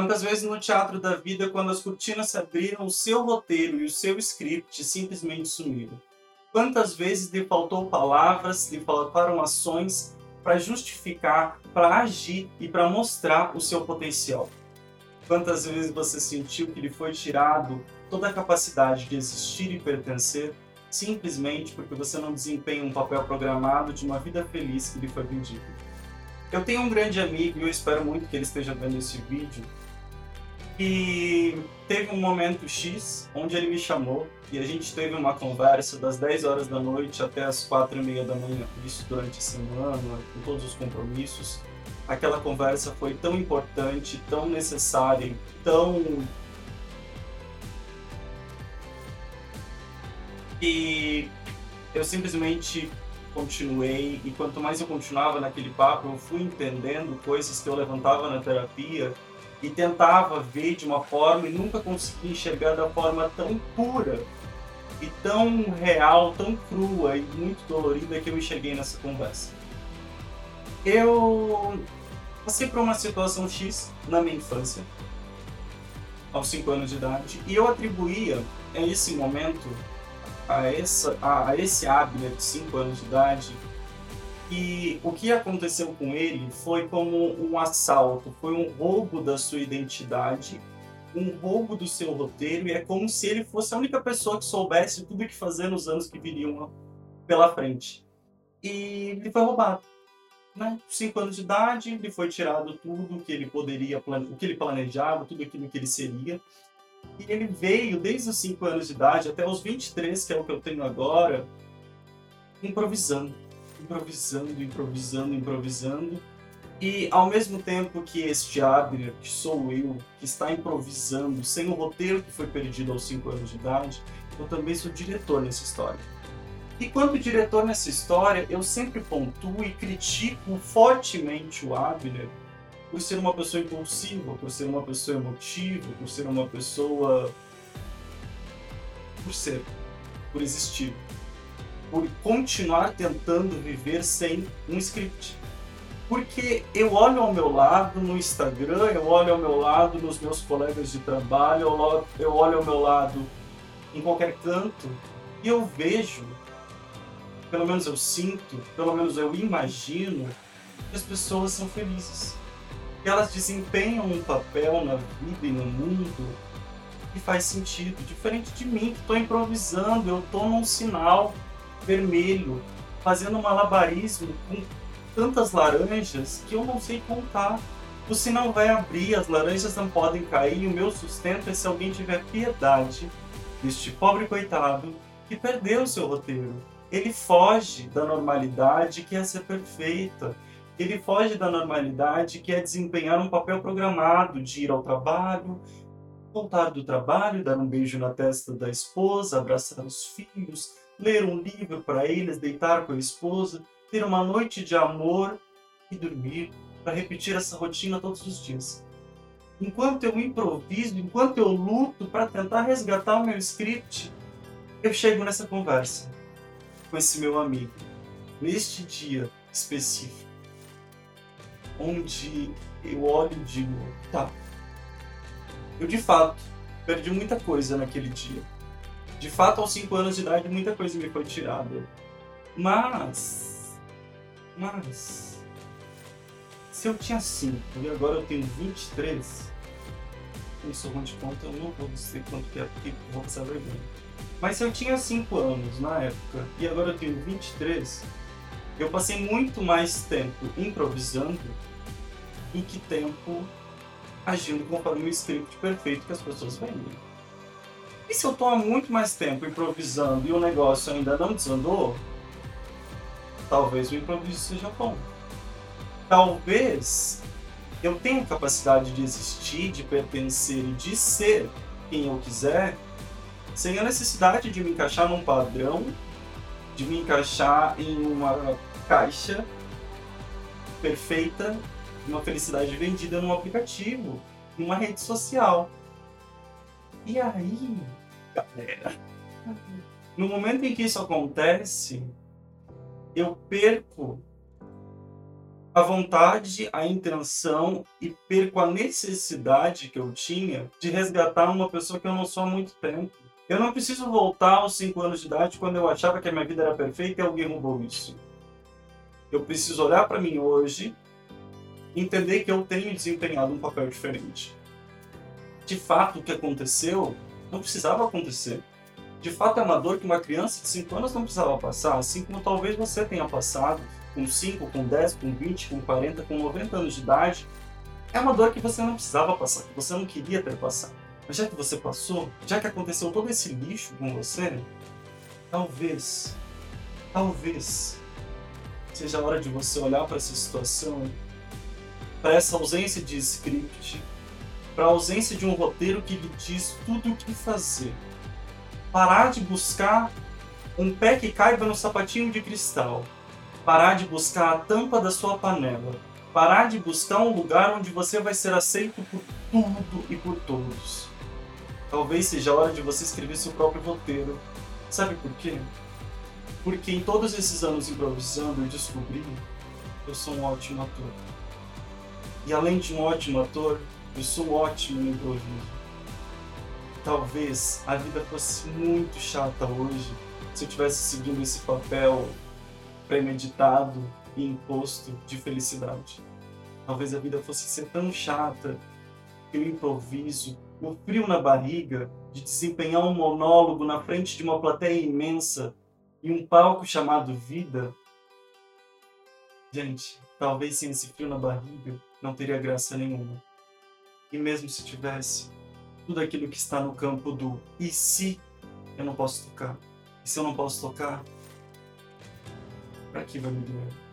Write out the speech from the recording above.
Quantas vezes no teatro da vida, quando as cortinas se abriram, o seu roteiro e o seu script simplesmente sumiram? Quantas vezes lhe faltou palavras, lhe faltaram ações para justificar, para agir e para mostrar o seu potencial? Quantas vezes você sentiu que lhe foi tirado toda a capacidade de existir e pertencer simplesmente porque você não desempenha um papel programado de uma vida feliz que lhe foi vendido? Eu tenho um grande amigo e eu espero muito que ele esteja vendo esse vídeo e teve um momento X onde ele me chamou e a gente teve uma conversa das 10 horas da noite até as 4 e meia da manhã, isso durante a semana, com todos os compromissos. Aquela conversa foi tão importante, tão necessária, tão. E eu simplesmente continuei, e quanto mais eu continuava naquele papo, eu fui entendendo coisas que eu levantava na terapia e tentava ver de uma forma e nunca conseguia enxergar da forma tão pura e tão real, tão crua e muito dolorida que eu enxerguei nessa conversa. Eu passei por uma situação X na minha infância, aos 5 anos de idade, e eu atribuía esse momento, a, essa, a, a esse Abner de 5 anos de idade, e o que aconteceu com ele foi como um assalto, foi um roubo da sua identidade, um roubo do seu roteiro, e é como se ele fosse a única pessoa que soubesse tudo o que fazer nos anos que viriam pela frente. E ele foi roubado. Né? Cinco anos de idade, lhe foi tirado tudo o que ele poderia, o que ele planejava, tudo aquilo que ele seria. E ele veio desde os 5 anos de idade até os 23, que é o que eu tenho agora, improvisando improvisando, improvisando, improvisando. E ao mesmo tempo que este Abner, que sou eu, que está improvisando sem o roteiro que foi perdido aos 5 anos de idade, eu também sou diretor nessa história. E quanto diretor nessa história, eu sempre pontuo e critico fortemente o Abner por ser uma pessoa impulsiva, por ser uma pessoa emotiva, por ser uma pessoa. por ser, por existir por continuar tentando viver sem um script. Porque eu olho ao meu lado no Instagram, eu olho ao meu lado nos meus colegas de trabalho, eu olho ao meu lado em qualquer canto e eu vejo, pelo menos eu sinto, pelo menos eu imagino, que as pessoas são felizes. Que elas desempenham um papel na vida e no mundo que faz sentido, diferente de mim que estou improvisando, eu estou num sinal vermelho, fazendo malabarismo com tantas laranjas que eu não sei contar. O sinal vai abrir, as laranjas não podem cair, e o meu sustento é se alguém tiver piedade deste pobre coitado que perdeu seu roteiro. Ele foge da normalidade que é ser perfeita. Ele foge da normalidade que é desempenhar um papel programado de ir ao trabalho, voltar do trabalho, dar um beijo na testa da esposa, abraçar os filhos, ler um livro para eles, deitar com a esposa, ter uma noite de amor e dormir, para repetir essa rotina todos os dias. Enquanto eu improviso, enquanto eu luto para tentar resgatar o meu script, eu chego nessa conversa com esse meu amigo, neste dia específico, onde eu olho e digo: tá, eu de fato perdi muita coisa naquele dia de fato, aos 5 anos de idade, muita coisa me foi tirada. Mas. Mas. Se eu tinha 5 e agora eu tenho 23, não sou ruim de conta, eu não vou dizer quanto que é, porque vou passar vergonha. Mas se eu tinha 5 anos na época e agora eu tenho 23, eu passei muito mais tempo improvisando do que tempo agindo conforme o script perfeito que as pessoas vendem. E se eu estou há muito mais tempo improvisando e o negócio ainda não desandou, talvez o improviso seja bom. Talvez eu tenha capacidade de existir, de pertencer e de ser quem eu quiser, sem a necessidade de me encaixar num padrão, de me encaixar em uma caixa perfeita, uma felicidade vendida num aplicativo, numa rede social. E aí, galera. No momento em que isso acontece, eu perco a vontade, a intenção e perco a necessidade que eu tinha de resgatar uma pessoa que eu não sou há muito tempo. Eu não preciso voltar aos 5 anos de idade quando eu achava que a minha vida era perfeita e alguém roubou isso. Eu preciso olhar para mim hoje, entender que eu tenho desempenhado um papel diferente. De fato, o que aconteceu não precisava acontecer. De fato, é uma dor que uma criança de 5 anos não precisava passar, assim como talvez você tenha passado com 5, com 10, com 20, com 40, com 90 anos de idade. É uma dor que você não precisava passar, que você não queria ter passado. Mas já que você passou, já que aconteceu todo esse lixo com você, talvez, talvez seja a hora de você olhar para essa situação, para essa ausência de script, para a ausência de um roteiro que lhe diz tudo o que fazer. Parar de buscar um pé que caiba no sapatinho de cristal. Parar de buscar a tampa da sua panela. Parar de buscar um lugar onde você vai ser aceito por tudo e por todos. Talvez seja a hora de você escrever seu próprio roteiro. Sabe por quê? Porque em todos esses anos improvisando eu descobri que eu sou um ótimo ator. E além de um ótimo ator, eu sou ótimo no improviso. Talvez a vida fosse muito chata hoje se eu tivesse seguindo esse papel premeditado e imposto de felicidade. Talvez a vida fosse ser tão chata que o improviso, o frio na barriga de desempenhar um monólogo na frente de uma plateia imensa e um palco chamado vida. Gente, talvez sem esse frio na barriga não teria graça nenhuma. E mesmo se tivesse, tudo aquilo que está no campo do e se eu não posso tocar? E se eu não posso tocar, para que vai me doer?